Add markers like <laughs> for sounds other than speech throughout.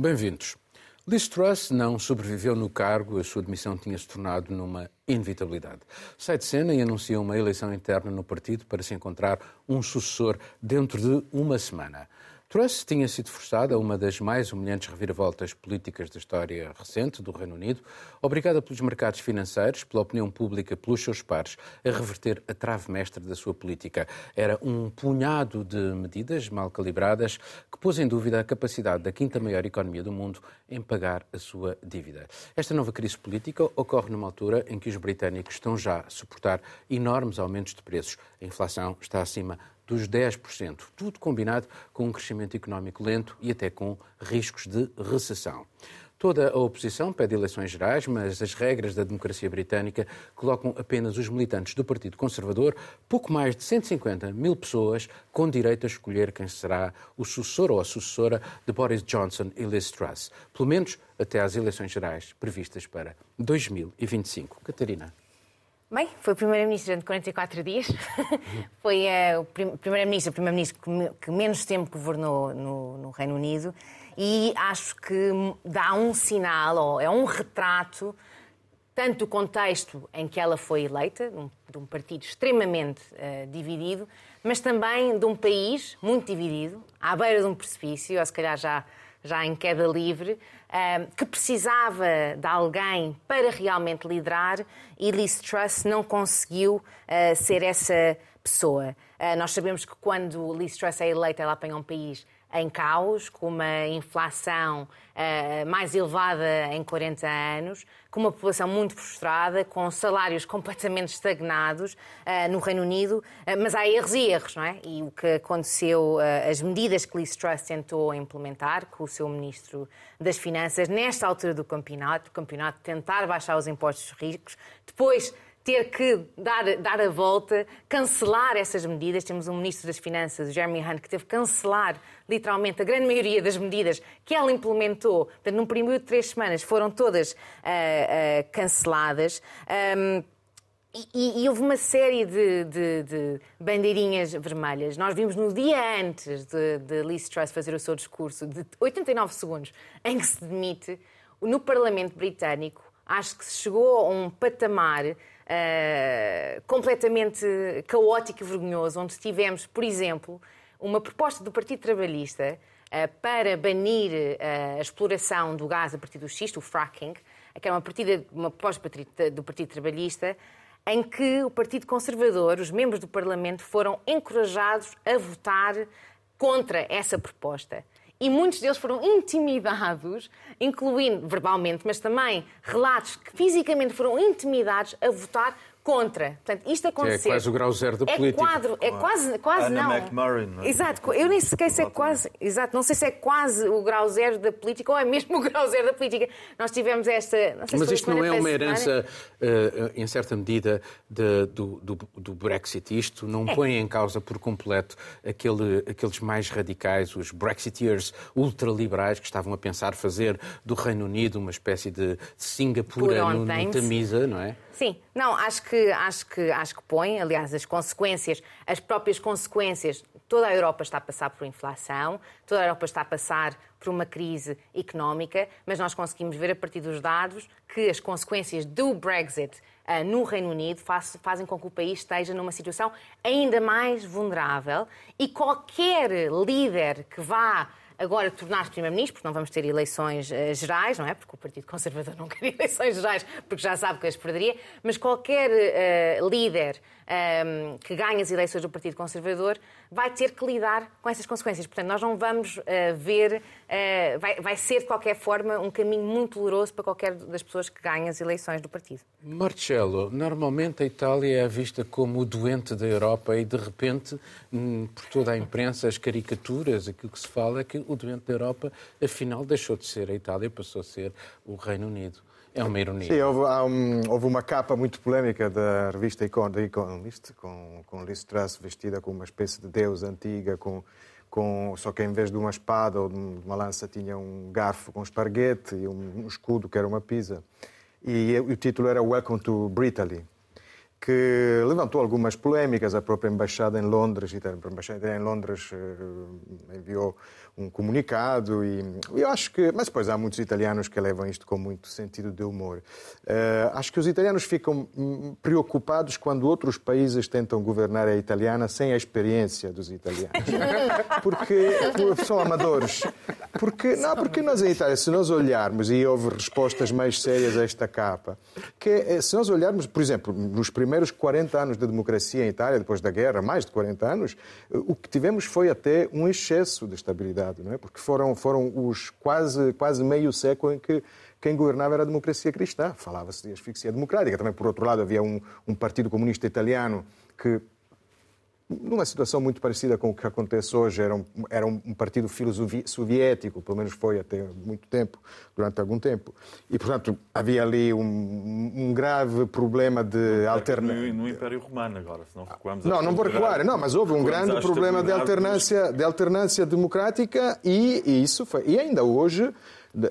Bem-vindos. Liz Truss não sobreviveu no cargo, a sua demissão tinha se tornado numa inevitabilidade. Sai de cena e anuncia uma eleição interna no partido para se encontrar um sucessor dentro de uma semana. Truss tinha sido forçada a uma das mais humilhantes reviravoltas políticas da história recente do Reino Unido, obrigada pelos mercados financeiros, pela opinião pública, pelos seus pares, a reverter a trave mestra da sua política. Era um punhado de medidas mal calibradas que pôs em dúvida a capacidade da quinta maior economia do mundo em pagar a sua dívida. Esta nova crise política ocorre numa altura em que os britânicos estão já a suportar enormes aumentos de preços. A inflação está acima dos 10%, tudo combinado com um crescimento económico lento e até com riscos de recessão. Toda a oposição pede eleições gerais, mas as regras da democracia britânica colocam apenas os militantes do Partido Conservador, pouco mais de 150 mil pessoas, com direito a escolher quem será o sucessor ou a sucessora de Boris Johnson e Liz Truss, pelo menos até às eleições gerais previstas para 2025. Catarina. Bem, foi o primeiro-ministro durante 44 dias. <laughs> foi uh, o primeiro-ministro, o primeiro-ministro que, que, menos tempo governou no, no, Reino Unido e acho que dá um sinal, ou é um retrato, tanto do contexto em que ela foi eleita, um, de um partido extremamente uh, dividido, mas também de um país muito dividido, à beira de um precipício, ou se calhar já já em queda livre, que precisava de alguém para realmente liderar e Liz Truss não conseguiu ah, ser essa pessoa. Ah, nós sabemos que quando Liz Truss é eleita, ela apanha um país em caos, com uma inflação uh, mais elevada em 40 anos, com uma população muito frustrada, com salários completamente estagnados uh, no Reino Unido, uh, mas há erros e erros, não é? E o que aconteceu, as medidas que Liz Truss tentou implementar com o seu Ministro das Finanças, nesta altura do campeonato, do campeonato tentar baixar os impostos ricos, depois ter que dar, dar a volta, cancelar essas medidas. Temos um Ministro das Finanças, Jeremy Hunt, que teve que cancelar literalmente a grande maioria das medidas que ela implementou. Portanto, num período de três semanas foram todas uh, uh, canceladas. Um, e, e, houve uma série de, de, de, bandeirinhas vermelhas. Nós vimos no dia antes de, de Liz Truss fazer o seu discurso, de 89 segundos, em que se demite, no Parlamento Britânico, acho que se chegou a um patamar uh, completamente caótico e vergonhoso, onde tivemos, por exemplo, uma proposta do Partido Trabalhista uh, para banir uh, a exploração do gás a partir do xisto, o fracking, que é uma, partida, uma proposta do Partido Trabalhista, em que o Partido Conservador, os membros do Parlamento, foram encorajados a votar contra essa proposta e muitos deles foram intimidados, incluindo verbalmente, mas também relatos que fisicamente foram intimidados a votar contra. Portanto, isto aconteceu. É quase o grau zero da é política. Quadro, é quase, quase Ana não. McMurray, não é? Exato, eu nem sequer sei é quase, exato, não sei se é quase o grau zero da política ou é mesmo o <laughs> grau zero da política. Nós tivemos esta. Mas isto não é uma herança, uh, em certa medida, de, do, do, do, Brexit. Isto não é. põe em causa por completo aquele, aqueles mais radicais, os Brexiteers ultraliberais que estavam a pensar fazer do Reino Unido uma espécie de Singapura no, no Tamisa, não é? Sim, não, acho que, acho, que, acho que põe, aliás, as consequências, as próprias consequências, toda a Europa está a passar por inflação, toda a Europa está a passar por uma crise económica, mas nós conseguimos ver a partir dos dados que as consequências do Brexit uh, no Reino Unido faz, fazem com que o país esteja numa situação ainda mais vulnerável e qualquer líder que vá agora tornar-se Primeiro-Ministro, porque não vamos ter eleições uh, gerais, não é? Porque o Partido Conservador não <laughs> quer eleições gerais, porque já sabe que as perderia, mas qualquer uh, líder um, ehm, que ganhe as eleições do Partido Conservador vai ter que lidar com essas consequências. Portanto, nós não vamos uh, ver, vai, vai ser de qualquer forma um caminho muito doloroso para qualquer das pessoas que ganhem as eleições do partido. Marcelo, normalmente a Itália é vista como o doente da Europa e de repente, hum, por toda a imprensa, as caricaturas, aquilo que se fala é que o doente da Europa, afinal, deixou de ser a Itália passou a ser o Reino Unido. É uma ironia. Sim, houve, um, houve uma capa muito polémica da revista Economist, com, com Liz Truss vestida como uma espécie de deus antiga, com, com, só que em vez de uma espada ou de uma lança tinha um garfo com esparguete e um, um escudo que era uma pizza. E, e o título era Welcome to Britaly. que levantou algumas polémicas. A própria embaixada em Londres, a embaixada em Londres eh, enviou um comunicado e eu acho que, mas depois há muitos italianos que levam isto com muito sentido de humor. Uh, acho que os italianos ficam hum, preocupados quando outros países tentam governar a italiana sem a experiência dos italianos, <laughs> porque são amadores. Porque não, porque nós em Itália, se nós olharmos e houve respostas mais sérias a esta capa, que é, se nós olharmos, por exemplo, nos primeiros 40 anos de democracia em Itália, depois da guerra, mais de 40 anos, o que tivemos foi até um excesso de estabilidade não é? Porque foram, foram os quase, quase meio século em que quem governava era a democracia cristã. Falava-se de asfixia democrática. Também, por outro lado, havia um, um partido comunista italiano que numa situação muito parecida com o que acontece hoje, era um, era um partido filo-soviético, pelo menos foi até muito tempo, durante algum tempo. E, portanto, havia ali um, um grave problema de alternância. No, Império Romano, agora, se não recuamos... Não, não vou recuar, não, mas houve um grande problema de alternância, de alternância democrática e, e isso foi... E ainda hoje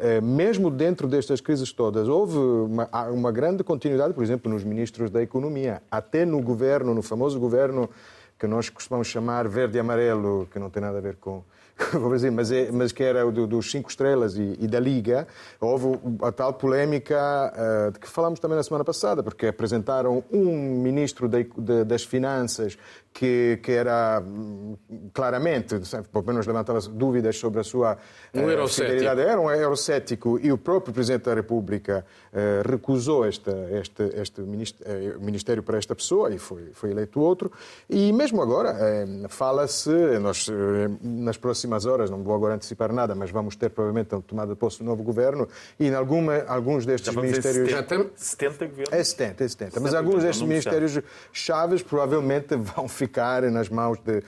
eh, mesmo dentro destas crises todas, houve uma, uma, grande continuidade, por exemplo, nos ministros da Economia, até no governo, no famoso governo que nós costumamos chamar verde e amarelo, que não tem nada a ver com, <laughs> dizer, mas, é, mas que era do, dos cinco estrelas e, e, da Liga, houve a tal polémica uh, de que falámos também na semana passada, porque apresentaram um ministro de, de, das Finanças que, que era hum, claramente, pelo menos levantava dúvidas sobre a sua um uh, fidelidade. Era um eurocético e o próprio Presidente da República uh, recusou este, este, este ministério para esta pessoa e foi, foi eleito outro. E mesmo agora, fala-se, nós nas próximas horas, não vou agora antecipar nada, mas vamos ter provavelmente a tomada de posse do novo governo e em alguma, alguns destes ministérios. Já tem 70 governos? É 70, é 70. Mas alguns destes ministérios chaves provavelmente vão ficar nas mãos de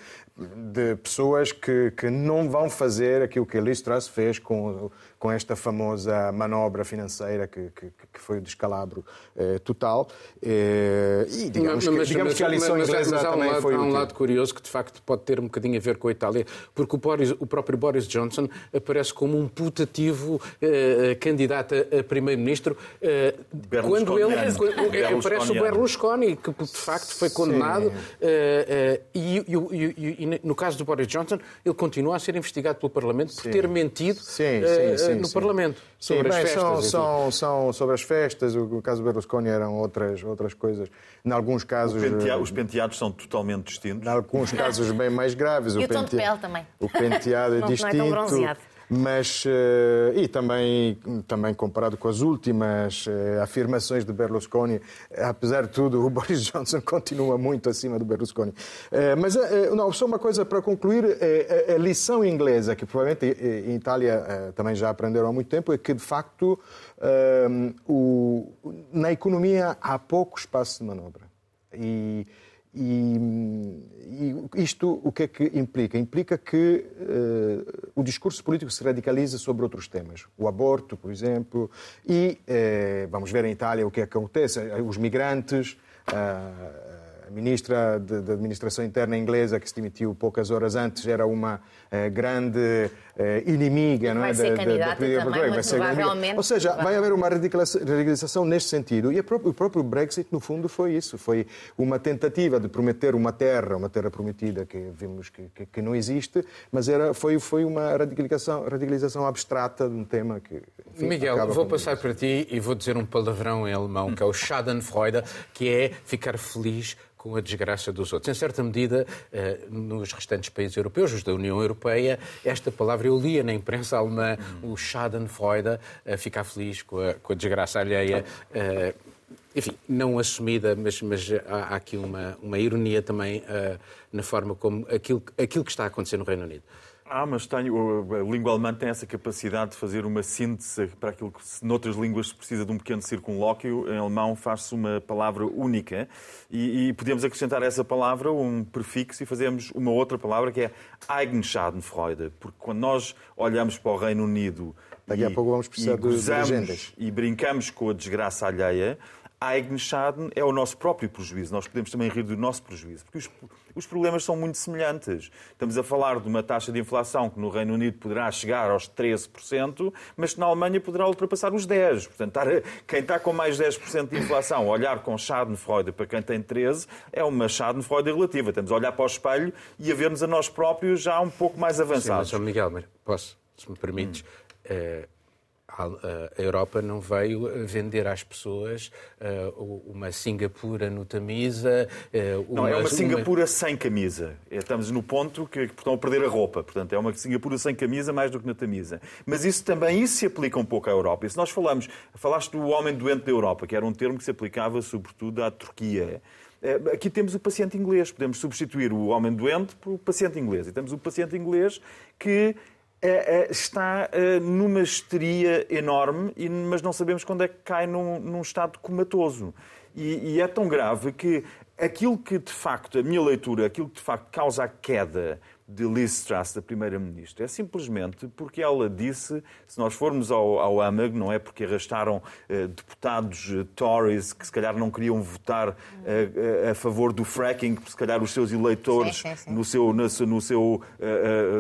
de pessoas que, que não vão fazer aquilo que a Liz Truss fez com, com esta famosa manobra financeira que, que, que foi o descalabro eh, total. Eh, e digamos, mas, que, digamos mas, que a lição mas, inglesa mas há um também lado, foi Há um lado curioso que de facto pode ter um bocadinho a ver com a Itália, porque o, Boris, o próprio Boris Johnson aparece como um putativo eh, candidato a, primeiro-ministro eh, quando ele aparece o Berlusconi, que de facto foi condenado eh, eh, e, e, e no caso do Boris Johnson, ele continua a ser investigado pelo Parlamento por sim. ter mentido sim, uh, sim, no Parlamento sobre as bem, festas. São, são, são, sobre as festas, o caso do Berlusconi eram outras, outras coisas. Em alguns casos. Pentea... Os penteados são totalmente distintos. Em alguns <laughs> casos bem mais graves. E o, o tom de pele também. O penteado é distinto. Não é tão bronzeado mas eh, e também também comparado com as últimas eh, afirmações de Berlusconi, apesar de tudo, <laughs> o Boris Johnson continua muito acima do Berlusconi. Eh, mas não, só uma coisa para concluir, a lição inglesa que provavelmente em Itália também já aprenderam há muito tempo é que de facto na economia há pouco espaço de manobra. E, e, e, isto o que é que implica? Implica que uh, o discurso político se radicaliza sobre outros temas. O aborto, por exemplo, e uh, vamos ver em Itália o que, é acontece. Os migrantes, uh, a ministra da Administração Interna inglesa, que se demitiu poucas horas antes, era uma grande uh, inimiga não é? da, da, política portuguesa. Vai ser provavelmente... Ou seja, vai haver uma radicalização neste sentido. E próprio, o próprio Brexit, no fundo, foi isso. Foi uma tentativa de prometer uma terra, uma terra prometida que vimos que, que, que não existe, mas era, foi, foi uma radicalização, radicalização abstrata de um tema que. Enfim, Miguel, vou passar isso. para ti e vou dizer um palavrão em alemão, que é o Schadenfreude, que é ficar feliz com a desgraça dos outros. Em certa medida, eh, nos restantes países europeus, os da União Europeia, esta palavra eu lia na imprensa alemã, o Schadenfreude, ficar feliz com a, com a desgraça alheia. Eh, enfim, não assumida, mas, mas há, aqui uma, uma ironia também uh, na forma como aquilo, aquilo que está a acontecer no Reino Unido. Ah, mas tenho, a língua alemã tem essa capacidade de fazer uma síntese para aquilo que noutras línguas se precisa de um pequeno circunlóquio. Em alemão faz-se uma palavra única e, e, podemos acrescentar a essa palavra um prefixo e fazemos uma outra palavra que é Eigenschadenfreude. Porque quando nós olhamos para o Reino Unido Daqui e, a pouco vamos precisar e, gozamos, e brincamos com a desgraça alheia, Eigenschaden é o nosso próprio prejuízo. Nós podemos também rir do nosso prejuízo, porque os, os, problemas são muito semelhantes. Estamos a falar de uma taxa de inflação que no Reino Unido poderá chegar aos 13%, mas que na Alemanha poderá ultrapassar os 10%. Portanto, quem está com mais 10% de inflação, olhar com Schadenfreude para quem tem 13%, é uma Schadenfreude relativa. Estamos a olhar para o espelho e a ver-nos a nós próprios já um pouco mais avançados. Sim, mas, Miguel, posso, se me permites... Hum a Europa não veio vender às pessoas uh, uma Singapura no Tamisa. Uh, uma, não, é uma Singapura uma... sem camisa. É, estamos no ponto que, que estão a perder a roupa. Portanto, é uma Singapura sem camisa mais do que na Tamisa. Mas isso também isso se aplica um pouco à Europa. E se nós falamos, falaste do homem doente da Europa, que era um termo que se aplicava sobretudo à Turquia. Eh, aqui temos o paciente inglês. Podemos substituir o homem doente pelo paciente inglês. E temos o paciente inglês que é, é, está é, numa histeria enorme, mas não sabemos quando é que cai num, num estado comatoso. E, e, é tão grave que aquilo que de facto, a minha leitura, aquilo que de facto causa a queda de Liz Truss, da Primeira-Ministra, é simplesmente porque ela disse, se nós formos ao, ao âmago, não é porque arrastaram eh, deputados eh, Tories que se calhar não queriam votar eh, a favor do fracking, porque se calhar os seus eleitores sim, sim, sim. no seu, no, no seu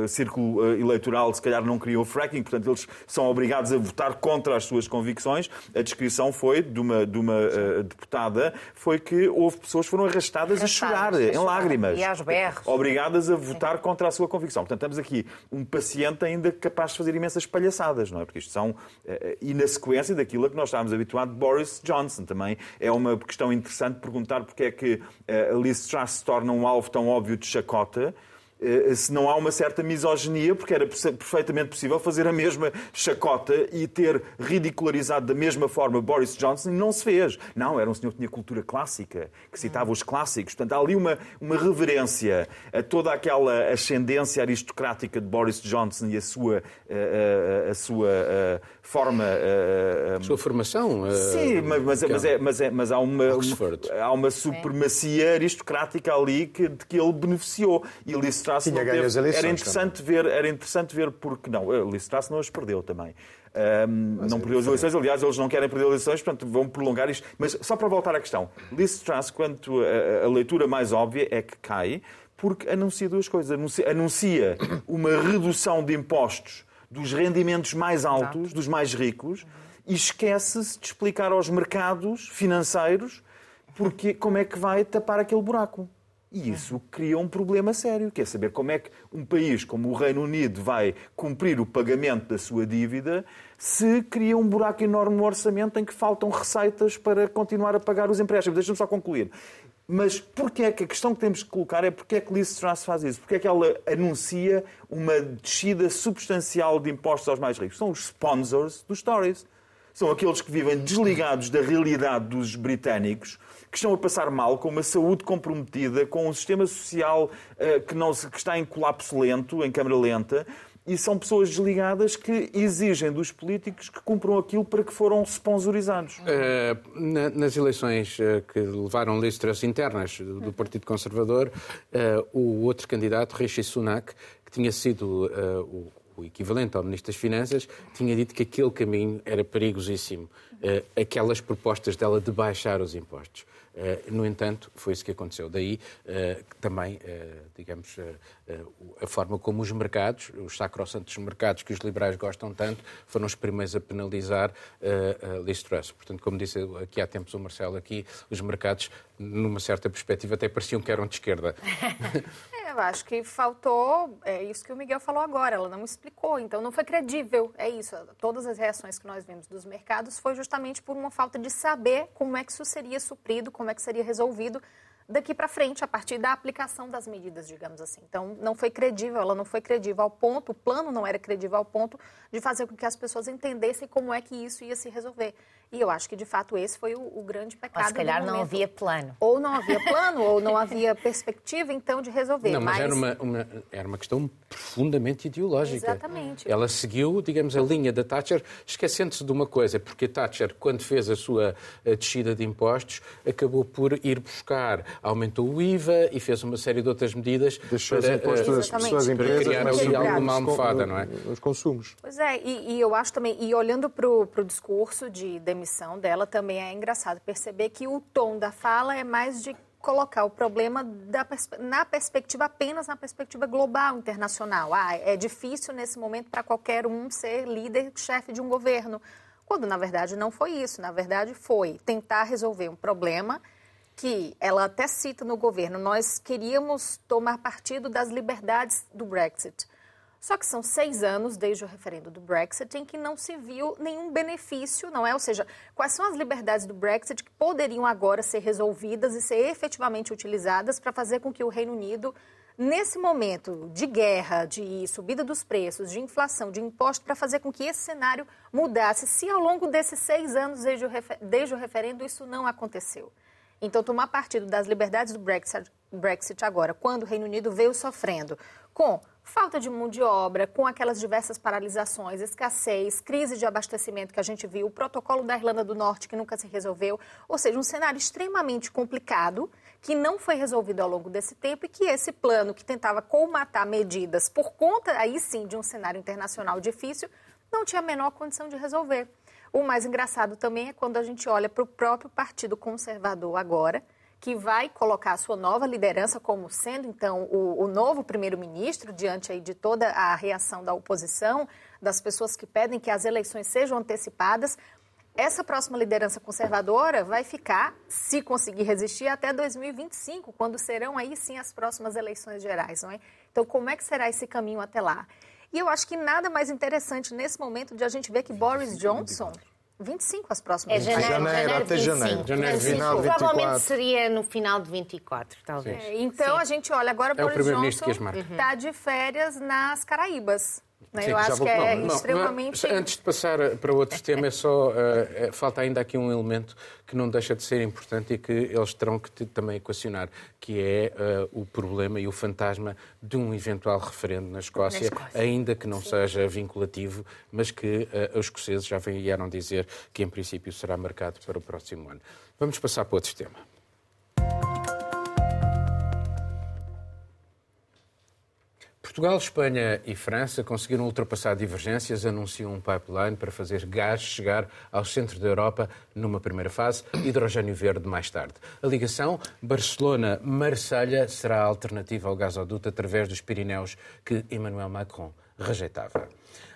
círculo eleitoral se calhar não queriam o fracking, portanto eles são obrigados a votar contra as suas convicções. A descrição foi de uma, de uma deputada, foi que houve pessoas que foram arrastadas, arrastadas a chorar, a chorar, em lágrimas. E às berros. Obrigadas a votar contra contra a sua convicção. Portanto, temos aqui um paciente ainda capaz de fazer imensas palhaçadas, não é? Porque isto são. Eh, e na sequência daquilo a que nós estávamos habituados Boris Johnson também. É uma questão interessante perguntar porque é que eh, Liz Truss se torna um alvo tão óbvio de chacota eh, se não há uma certa misoginia, porque era perfeitamente possível fazer a mesma chacota e ter ridicularizado da mesma forma Boris Johnson e não se fez. Não, era um senhor que tinha cultura clássica, que citava os clássicos. Portanto, há ali uma, uma reverência a toda aquela ascendência aristocrática de Boris Johnson e a sua, a, eh, a, eh, a sua forma. Uh, a sua formação. Sim, mas, mas, mas, é, mas, é, mas há, uma, uma, há uma supremacia aristocrática ali que, de que ele beneficiou. E Liz Truss Tinha ganho as eleições, era interessante ver Era interessante ver porque não. Liz Truss não as perdeu também. Um, não é perdeu as eleições, aliás, eles não querem perder as eleições, portanto vão prolongar isto. Mas só para voltar à questão, Liz Truss, quanto a, a leitura mais óbvia é que cai, porque anuncia duas coisas. Anuncia, anuncia <coughs> uma redução de impostos dos rendimentos mais altos, Exato. dos mais ricos, e esquece-se de explicar aos mercados financeiros porque, como é que vai tapar aquele buraco. E isso cria um problema sério, que é saber como é que um país como o Reino Unido vai cumprir o pagamento da sua dívida se cria um buraco enorme no orçamento em que faltam receitas para continuar a pagar os empréstimos. Deixa-me só concluir. Mas porquê é que a questão que temos que colocar é porque é que Liz Truss faz isso? Porque é que ela anuncia uma descida substancial de impostos aos mais ricos? São os sponsors dos stories. São aqueles que vivem desligados da realidade dos britânicos, que estão a passar mal, com uma saúde comprometida, com um sistema social uh, que, não, que está em colapso lento, em câmara lenta, e são pessoas desligadas que exigem dos políticos que cumpram aquilo para que foram sponsorizados. Na, nas eleições uh, que levaram listas internas do Partido Conservador, o outro candidato, Rishi Sunak, que tinha sido o, equivalente ao Ministro das Finanças, tinha dito que aquele caminho era perigosíssimo. Aquelas propostas dela de baixar os impostos. Eh, no entanto, foi isso que aconteceu. Daí eh, também, eh, digamos, a forma como os mercados, os sacrossantos mercados que os liberais gostam tanto, foram os primeiros a penalizar a Liz Truss. Portanto, como disse aqui há tempos o Marcelo, aqui os mercados, numa certa perspectiva, até pareciam que eram de esquerda. <laughs> Eu acho que faltou, é isso que o Miguel falou agora, ela não explicou, então não foi credível, é isso. Todas as reações que nós vimos dos mercados foi justamente por uma falta de saber como é que isso seria suprido, como é que seria resolvido daqui para frente, a partir da aplicação das medidas, digamos assim. Então, não foi credível, ela não foi credível ao ponto, o plano não era credível ao ponto de fazer com que as pessoas entendessem como é que isso ia se resolver. E eu acho que, de fato, esse foi o, o grande pecado. Mas, se calhar não havia plano. Ou não havia plano, ou não havia <laughs> perspectiva, então, de resolver. Não, mas, mas... Era, uma, uma, era uma questão profundamente ideológica. Exatamente. Ela seguiu, digamos, a linha da Thatcher, esquecendo-se de uma coisa, porque a Thatcher, quando fez a sua a descida de impostos, acabou por ir buscar, aumentou o IVA e fez uma série de outras medidas Deixou para, os impostos das pessoas, empresas, criar ali alguma almofada, não é? Os consumos. Pois é, e, e eu acho também, e olhando para o discurso de demissão dela, também é engraçado perceber que o tom da fala é mais de colocar o problema da, na perspectiva apenas na perspectiva global, internacional. Ah, é difícil nesse momento para qualquer um ser líder, chefe de um governo. Quando na verdade não foi isso, na verdade foi tentar resolver um problema que ela até cita no governo. Nós queríamos tomar partido das liberdades do Brexit. Só que são seis anos desde o referendo do Brexit em que não se viu nenhum benefício, não é? Ou seja, quais são as liberdades do Brexit que poderiam agora ser resolvidas e ser efetivamente utilizadas para fazer com que o Reino Unido, nesse momento de guerra, de subida dos preços, de inflação, de imposto, para fazer com que esse cenário mudasse, se ao longo desses seis anos desde o, refer desde o referendo isso não aconteceu? Então, tomar partido das liberdades do Brexit, Brexit agora, quando o Reino Unido veio sofrendo com falta de mão de obra, com aquelas diversas paralisações, escassez, crise de abastecimento que a gente viu, o protocolo da Irlanda do Norte que nunca se resolveu, ou seja, um cenário extremamente complicado que não foi resolvido ao longo desse tempo e que esse plano que tentava colmatar medidas por conta aí sim de um cenário internacional difícil, não tinha a menor condição de resolver. O mais engraçado também é quando a gente olha para o próprio Partido Conservador agora, que vai colocar a sua nova liderança como sendo, então, o, o novo primeiro-ministro, diante aí de toda a reação da oposição, das pessoas que pedem que as eleições sejam antecipadas. Essa próxima liderança conservadora vai ficar, se conseguir resistir, até 2025, quando serão aí sim as próximas eleições gerais, não é? Então, como é que será esse caminho até lá? E eu acho que nada mais interessante nesse momento de a gente ver que Boris Johnson 25 as próximas. É janeiro, janeiro, janeiro, até 25. janeiro. Janeiro, 25. final, Provavelmente 24. seria no final de 24, talvez. É, então a gente olha agora É o Boris primeiro-ministro que as Johnson marca. está de férias nas Caraíbas. Né? Sim, Eu acho que é Não, não, extremamente. mas Antes de passar para outro <laughs> tema, é só, eh, falta ainda aqui um elemento que não deixa de ser importante e que eles terão que também equacionar, que é eh, o problema e o fantasma de um eventual referendo na Escócia, Na Escócia. ainda que não seja vinculativo, mas que eh, os escoceses já vieram dizer que em princípio será marcado para o próximo ano. Vamos passar para outro tema. Portugal, Espanha e França conseguiram ultrapassar divergências, anunciam um pipeline para fazer gás chegar ao centro da Europa numa primeira fase, <coughs> hidrogênio verde mais tarde. A ligação Barcelona-Marselha será a alternativa ao gasoduto através dos Pirineus que Emmanuel Macron rejeitava.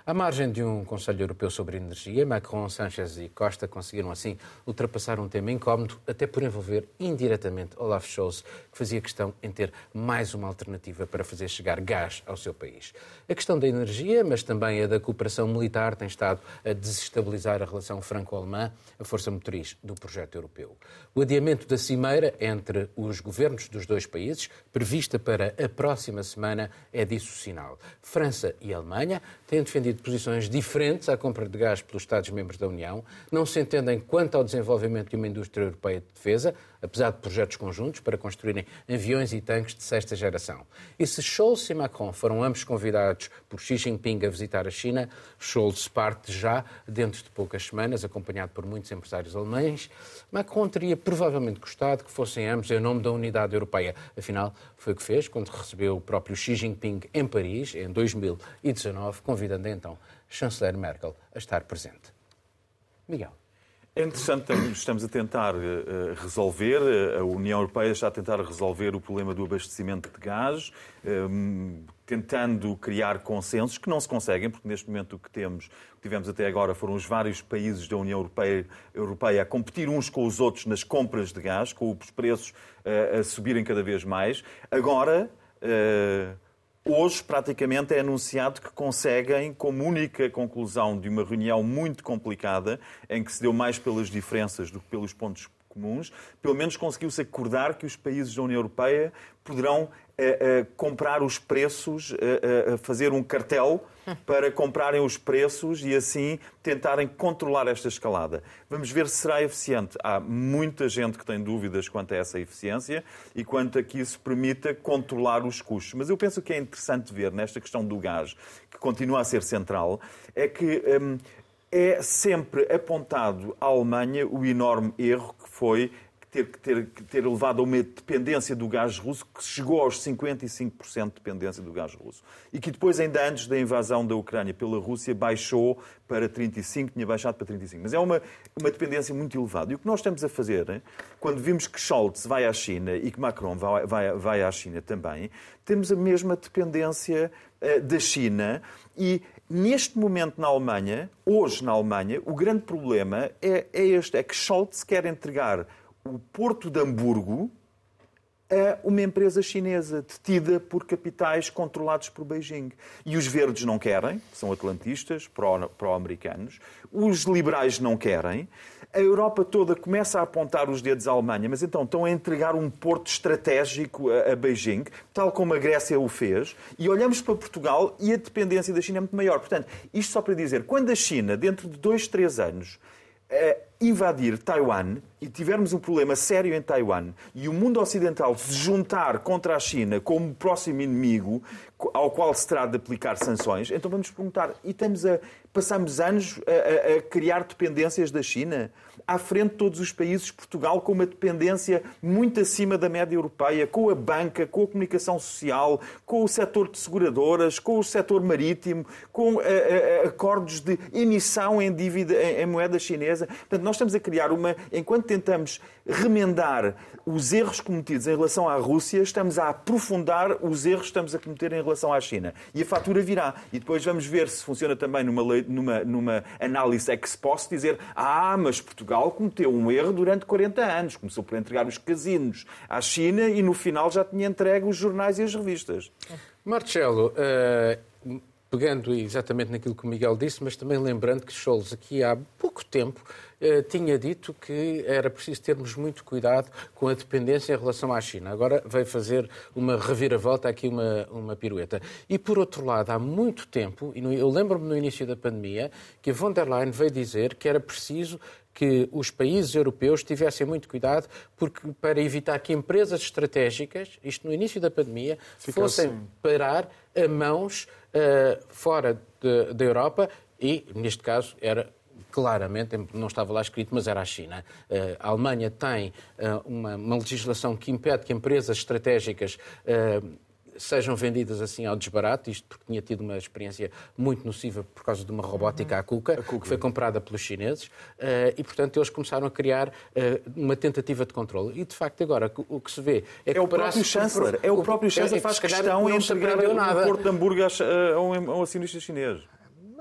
À margem de um Conselho Europeu sobre Energia, Macron, Sánchez e Costa conseguiram assim ultrapassar um tema incómodo, até por envolver indiretamente Olaf Scholz, que fazia questão em ter mais uma alternativa para fazer chegar gás ao seu país. A questão da energia, mas também a da cooperação militar, tem estado a desestabilizar a relação franco-alemã, a força motriz do projeto europeu. O adiamento da cimeira entre os governos dos dois países, prevista para a próxima semana, é disso sinal. França e Alemanha têm defendido posições diferentes à compra de gás pelos Estados-membros da União, não se entendem quanto ao desenvolvimento de uma indústria europeia de defesa, apesar de projetos conjuntos para construírem aviões e tanques de sexta geração. E se Scholz e Macron foram ambos convidados por Xi Jinping a visitar a China, Scholz parte já dentro de poucas semanas, acompanhado por muitos empresários alemães. Macron teria provavelmente gostado que fossem ambos em nome da unidade europeia. Afinal, foi o que fez quando recebeu o próprio Xi Jinping em Paris, em 2019, convidando então chanceler Merkel a estar presente. Miguel. É interessante, estamos- a tentar eh, resolver, eh, a União Europeia está a tentar resolver o problema do abastecimento de gás, eh, tentando criar consensos que não se conseguem, porque neste momento o que temos, o que tivemos até agora foram os vários países da União Europeia, Europeia a competir uns com os outros nas compras de gás, com os preços eh, a subirem cada vez mais. Agora, eh, Hoje, praticamente, é anunciado que conseguem, como única conclusão de uma reunião muito complicada, em que se deu mais pelas diferenças do que pelos pontos comuns, pelo menos conseguiu-se acordar que os países da União Europeia poderão comprar os preços, fazer um cartel <laughs> para comprarem os preços e assim tentarem controlar esta escalada. Vamos ver se será eficiente. Há muita gente que tem dúvidas quanto a essa eficiência e quanto a que isso permita controlar os custos. Mas eu penso que é interessante ver nesta questão do gás, que continua a ser central, é que hum, é sempre apontado à Alemanha o enorme erro que foi ter, ter, ter levado a uma dependência do gás russo que chegou aos 55% de dependência do gás russo. E que depois, ainda antes da invasão da Ucrânia pela Rússia, baixou para 35%, tinha baixado para 35%. Mas é uma, uma dependência muito elevada. E o que nós estamos a fazer, quando vimos que Scholz vai à China e que Macron vai, vai, vai à China também, temos a mesma dependência uh, da China e Neste momento na Alemanha, hoje na Alemanha, o grande problema é, é este: é que Scholz quer entregar o Porto de Hamburgo a uma empresa chinesa detida por capitais controlados por Beijing. E os verdes não querem, são atlantistas, pró-americanos. Os liberais não querem. A Europa toda começa a apontar os dedos à Alemanha, mas então estão a entregar um porto estratégico a, Beijing, tal como a Grécia o fez, e olhamos para Portugal e a dependência da China é muito maior. Portanto, isto só para dizer, quando a China, dentro de dois, três anos, invadir Taiwan e tivermos um problema sério em Taiwan e o mundo ocidental se juntar contra a China como próximo inimigo ao qual se terá de aplicar sanções, então vamos perguntar, e estamos a, passamos anos a, a, a criar dependências da China? à frente de todos os países, Portugal com uma dependência muito acima da média europeia, com a banca, com a comunicação social, com o setor de seguradoras, com o setor marítimo, com uh, uh, acordos de emissão em dívida em, em, moeda chinesa. Portanto, nós estamos a criar uma. Enquanto tentamos remendar os erros cometidos em relação à Rússia, estamos a aprofundar os erros que estamos a cometer em relação à China. E a fatura virá. E depois vamos ver se funciona também numa, numa, numa análise ex post, dizer: ah, mas Portugal cometeu um erro durante 40 anos. Começou por entregar os casinos à China e no final já tinha entregue os jornais e as revistas. Marcelo, uh, pegando exatamente naquilo que o Miguel disse, mas também lembrando que Scholz aqui há pouco tempo tinha dito que era preciso termos muito cuidado com a dependência em relação à China. Agora veio fazer uma reviravolta, aqui uma, uma pirueta. E, por outro lado, há muito tempo, e eu lembro-me no início da pandemia, que a von der Leyen veio dizer que era preciso que os países europeus tivessem muito cuidado porque, para evitar que empresas estratégicas, isto no início da pandemia, fossem parar a mãos uh, fora da Europa e, neste caso, era claramente, não estava lá escrito, mas era a China. Eh, a Alemanha tem eh, uma, uma legislação que impede que empresas estratégicas eh, sejam vendidas assim ao desbarato, isto porque tinha tido uma experiência muito nociva por causa de uma robótica, a Kuka, a Kuka. que foi comprada pelos chineses, e portanto eles começaram a criar uma tentativa de controle. E de facto agora o que se vê é, é que... o próprio chanceler, é o próprio chanceler é, faz questão em entregar o Porto de Hamburgo a um acionista chinês.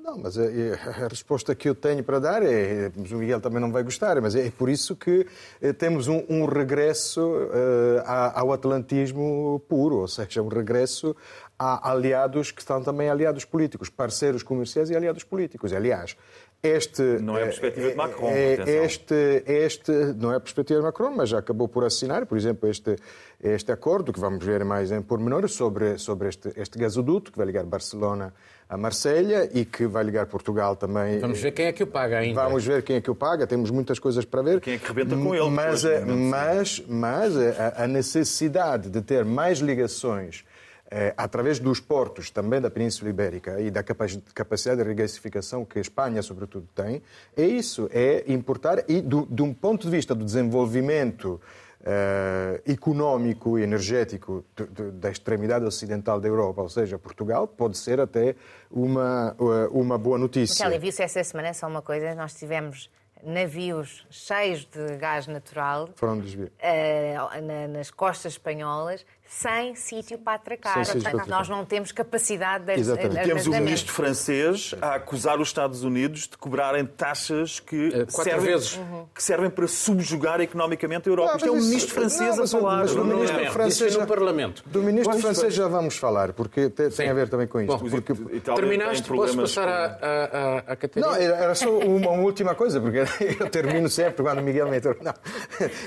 Não, mas a, a, resposta que eu tenho para dar é, o Miguel também não vai gostar, mas é por isso que eh, temos um, um regresso uh, ao atlantismo puro, ou seja, um regresso a aliados que estão também aliados políticos, parceiros comerciais e aliados políticos. Aliás, este não é a perspectiva de Macron. É, este, este não é a perspectiva de Macron, mas já acabou por assinar, por exemplo, este este acordo que vamos ver mais em pormenor sobre sobre este este gasoduto que vai ligar Barcelona a Marselha e que vai ligar Portugal também. Vamos ver quem é que o paga ainda. Vamos ver quem é que o paga, temos muitas coisas para ver. Quem é que rebenta com ele. Mas, depois, mas, mas a, a necessidade de ter mais ligações eh, através dos portos também da Península Ibérica e da capacidade de regasificação que a Espanha, sobretudo, tem, é isso, é importar e, do, de um ponto de vista do desenvolvimento Uh, económico e energético de, de, da extremidade ocidental da Europa, ou seja, Portugal, pode ser até uma, eh, uma boa notícia. Michele, viu-se essa semana só uma coisa, nós tivemos navios cheios de gás natural Foram. Uh, nas costas espanholas sem sítio para atracar. Sem Portanto, nós não temos capacidade de... Exatamente. Temos o ministro francês a acusar os Estados Unidos de cobrarem taxas que, uh, servem, vezes. que servem para subjugar economicamente a Europa. Não, Isto é um ministro francês não, a falar. Mas do ministro é, francês no Parlamento. Do ministro francês já vamos falar, porque tem, tem a ver também com isto. Bom, porque... Terminaste, posso passar a, a, Catarina? Não, era só uma, uma, última coisa, porque <laughs> eu termino sempre quando o Miguel me Não,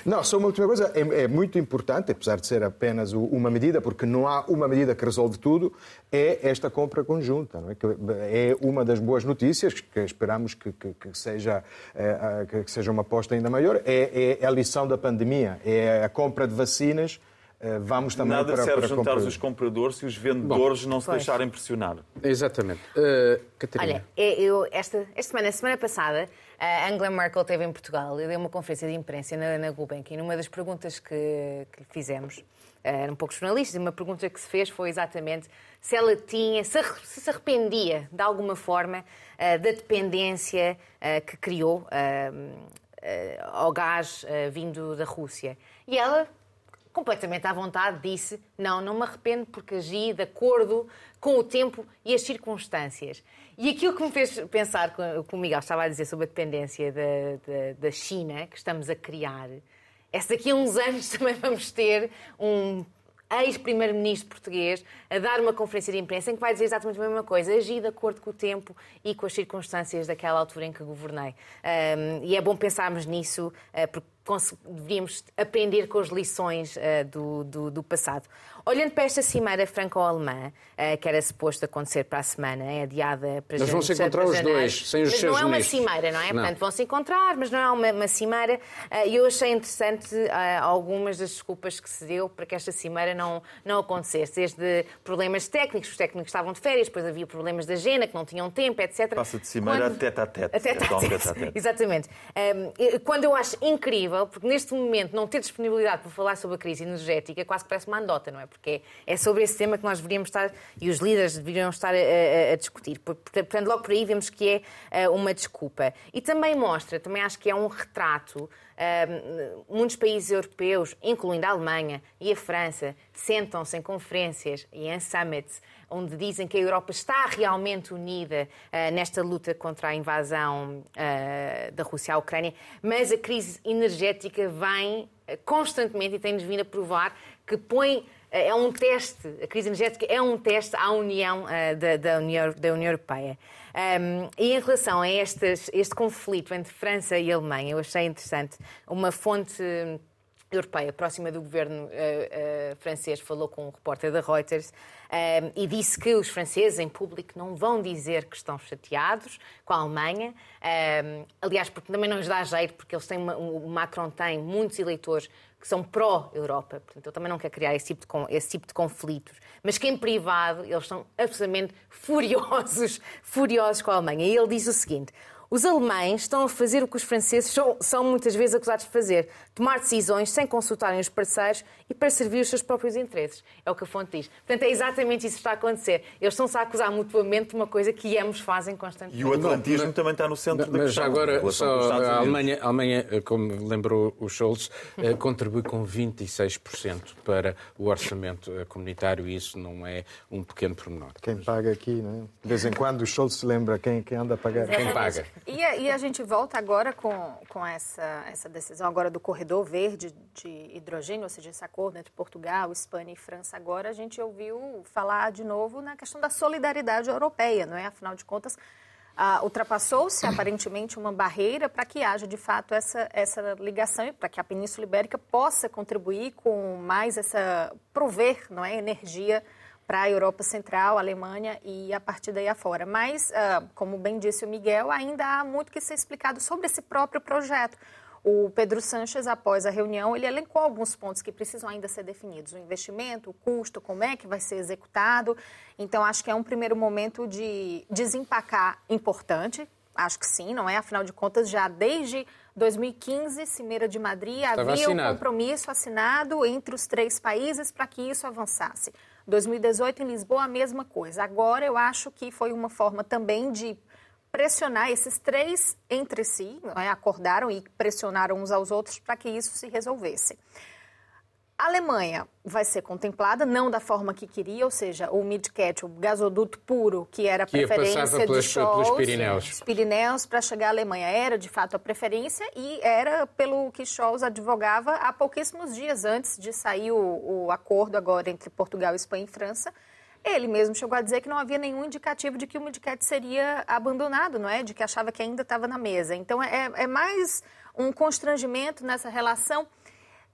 não só uma última coisa. É, é muito importante, apesar de ser apenas o uma medida, porque não há uma medida que resolve tudo, é esta compra conjunta. Não é? Que é uma das boas notícias que esperamos que, que, que seja, é, que seja uma aposta ainda maior. É, é a lição da pandemia, é a compra de vacinas eh, vamos também Nada para, serve para juntar os compradores se os vendedores Bom, não se pois. deixarem pressionar. Exatamente. Uh, Olha, é, eu, esta, esta semana, semana passada, A Angela Merkel esteve em Portugal e deu uma conferência de imprensa na, na Gulbenkian. Uma das perguntas que, que lhe fizemos, eh, eram um poucos jornalistas, e uma pergunta que se fez foi exatamente se ela tinha, se se arrependia de alguma forma uh, da dependência uh, que criou uh, ao gás vindo da Rússia. E ela completamente à vontade, disse: Não, não me arrependo porque agi de acordo com o tempo e as circunstâncias. E aquilo que me fez pensar, o que o Miguel estava a dizer sobre a dependência da, da, da China que estamos a criar, se daqui a uns <laughs> anos também vamos ter um ex-primeiro-ministro português a dar uma conferência de imprensa em que vai dizer exatamente a mesma coisa, agir de acordo com o tempo e com as circunstâncias daquela altura em que governei. Um, e é bom pensarmos nisso, uh, porque deveríamos aprender com as lições uh, do, do, do, passado. Olhando para esta cimeira franco-alemã, uh, que era suposto acontecer para a semana, é adiada para Mas vão se encontrar os dois, sem os mas seus não é uma ministros. cimeira, não é? Não. Portanto, vão se encontrar, mas não é uma, uma cimeira. Uh, e eu achei interessante algumas das desculpas que se deu para que esta cimeira não, não acontecesse. Desde problemas técnicos, os técnicos estavam de férias, depois havia problemas da agenda, que não tinham tempo, etc. Passa de cimeira Quando... a tete a tete. A tete a tete. <laughs> Exatamente. Um, quando eu acho incrível porque neste momento não ter disponibilidade para falar sobre a crise energética quase que parece uma andota, não é? Porque é sobre esse tema que nós deveríamos estar, e os líderes deveriam estar a, a, discutir. Portanto, logo por aí vemos que é eh, uma desculpa. E também mostra, também acho que é um retrato muitos países europeus, incluindo a Alemanha e a França, sentam-se em conferências e em summits onde dizem que a Europa está realmente unida uh, nesta luta contra a invasão uh, da Rússia à Ucrânia, mas a crise energética vem uh, constantemente e tem-nos vindo a provar que põe é um teste, a crise energética é um teste à União da, da, União, da União Europeia. Um, e em relação a estes, este conflito entre França e Alemanha, eu achei interessante uma fonte europeia próxima do governo uh, uh, francês falou com um repórter da Reuters uh, e disse que os franceses em público não vão dizer que estão chateados com a Alemanha. aliás, porque também não lhes dá jeito, porque eles têm uma, o Macron tem muitos eleitores que são pró-Europa. Portanto, eu também não quero criar esse tipo, de, esse tipo de conflitos. Mas que em privado eles estão absolutamente <laughs> furiosos, furiosos com a Alemanha. E ele diz o seguinte: os alemães estão a fazer o que os franceses são, são, muitas vezes acusados de fazer: tomar decisões sem consultarem os parceiros e para servir os seus próprios interesses. É o que a fonte diz. Portanto, é exatamente isso que está a acontecer. Eles estão-se a acusar mutuamente de uma coisa que ambos fazem constantemente. E o atlantismo também está no centro não, da questão. Mas agora, só a Alemanha, a Alemanha, como lembrou o Scholz, eh, contribui com 26% para o orçamento eh, comunitário e isso não é um pequeno pormenor. Quem paga aqui, não é? De vez em quando o Scholz se lembra quem, quem anda a pagar. Quem paga. E a, e a, gente volta agora com, com essa, essa decisão agora do corredor verde de hidrogênio, ou seja, esse acordo entre Portugal, Espanha e França. Agora a gente ouviu falar de novo na questão da solidariedade europeia, não é? Afinal de contas, ah, ultrapassou-se aparentemente uma barreira para que haja de fato essa, essa ligação e para que a Península Ibérica possa contribuir com mais essa prover, não é, energia para a Europa Central, Alemanha e a partir daí afora. Mas, uh, como bem disse o Miguel, ainda há muito que ser explicado sobre esse próprio projeto. O Pedro Sanches, após a reunião, ele elencou alguns pontos que precisam ainda ser definidos. O investimento, o custo, como é que vai ser executado. Então, acho que é um primeiro momento de desempacar importante. Acho que sim, não é? Afinal de contas, já desde 2015, Cimeira de Madrid, Estava havia assinado. um compromisso assinado entre os três países para que isso avançasse. 2018 em Lisboa, a mesma coisa. Agora, eu acho que foi uma forma também de pressionar esses três entre si, é? acordaram e pressionaram uns aos outros para que isso se resolvesse. A Alemanha vai ser contemplada, não da forma que queria, ou seja, o midcat, o gasoduto puro, que era a que preferência de Scholz, pelos Pirineus. Os Pirineus para chegar à Alemanha era de fato a preferência e era pelo que Scholz advogava há pouquíssimos dias antes de sair o, o acordo agora entre Portugal, Espanha e França. Ele mesmo chegou a dizer que não havia nenhum indicativo de que o midcat seria abandonado, não é? De que achava que ainda estava na mesa. Então é, é mais um constrangimento nessa relação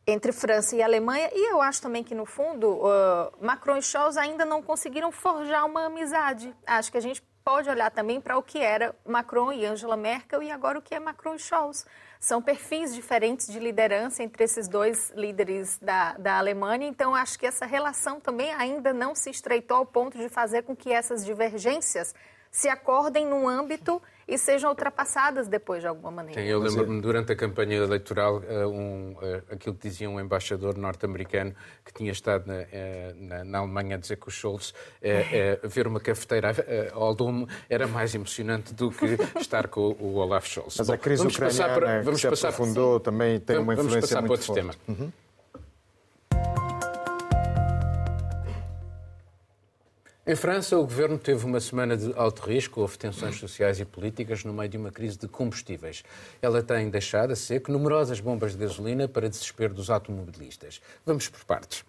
entre França e Alemanha, e eu acho também que, no fundo, uh, Macron e Scholz ainda não conseguiram forjar uma amizade. Acho que a gente pode olhar também para o que era Macron e Angela Merkel e agora o que é Macron e Scholz. São perfis diferentes de liderança entre esses dois líderes da, da Alemanha, então acho que essa relação também ainda não se estreitou ao ponto de fazer com que essas divergências se acordem num âmbito e sejam ultrapassadas depois de alguma maneira. Sim, eu lembro-me durante a campanha eleitoral eh, um, uh, aquilo que dizia um embaixador norte-americano que tinha estado na, na, na, Alemanha a dizer que o Scholz ver uma cafeteira ao domo era mais emocionante do que estar com o Olaf Scholz. Mas Bom, a crise ucraniana para, vamos que se aprofundou também tem uma influência vamos muito forte. Tema. Uhum. Em França, o governo teve uma semana de alto risco, houve tensões sociais e políticas no meio de uma crise de combustíveis. Ela tem deixado a seco numerosas bombas de gasolina para desespero dos automobilistas. Vamos por partes.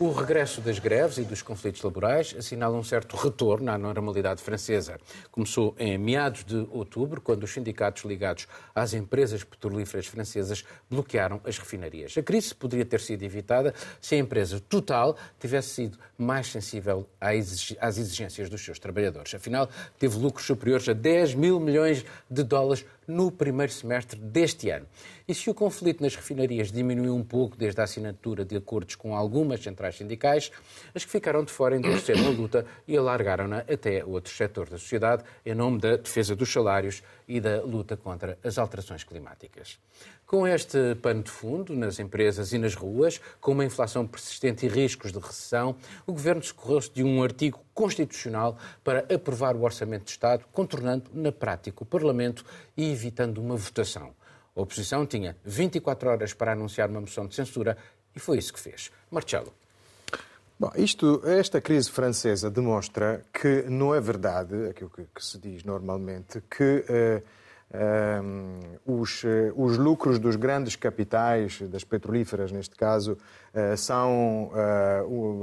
O regresso das greves e dos conflitos laborais assinala um certo retorno à normalidade francesa. Começou em meados de outubro, quando os sindicatos ligados às empresas petrolíferas francesas bloquearam as refinarias. A crise poderia ter sido evitada se a empresa Total tivesse sido mais sensível às exigências dos seus trabalhadores. Afinal, teve lucros superiores a 10 mil milhões de dólares no primeiro semestre deste ano. E se o conflito nas refinarias diminuiu um pouco desde a assinatura de acordos com algumas centrais sindicais, as que ficaram de fora endureceram a luta e alargaram-na até outro setor da sociedade em nome da defesa dos salários e da luta contra as alterações climáticas. Com este pano de fundo nas empresas e nas ruas, com uma inflação persistente e riscos de recessão, o Governo socorreu-se de um artigo constitucional para aprovar o Orçamento de Estado, contornando na prática o Parlamento e evitando uma votação. A oposição tinha 24 horas para anunciar uma moção de censura e foi isso que fez. Marcelo. Bom, isto, esta crise francesa demonstra que não é verdade aquilo que, que se diz normalmente, que uh, os, uh, os, lucros dos grandes capitais, das petrolíferas neste caso, são,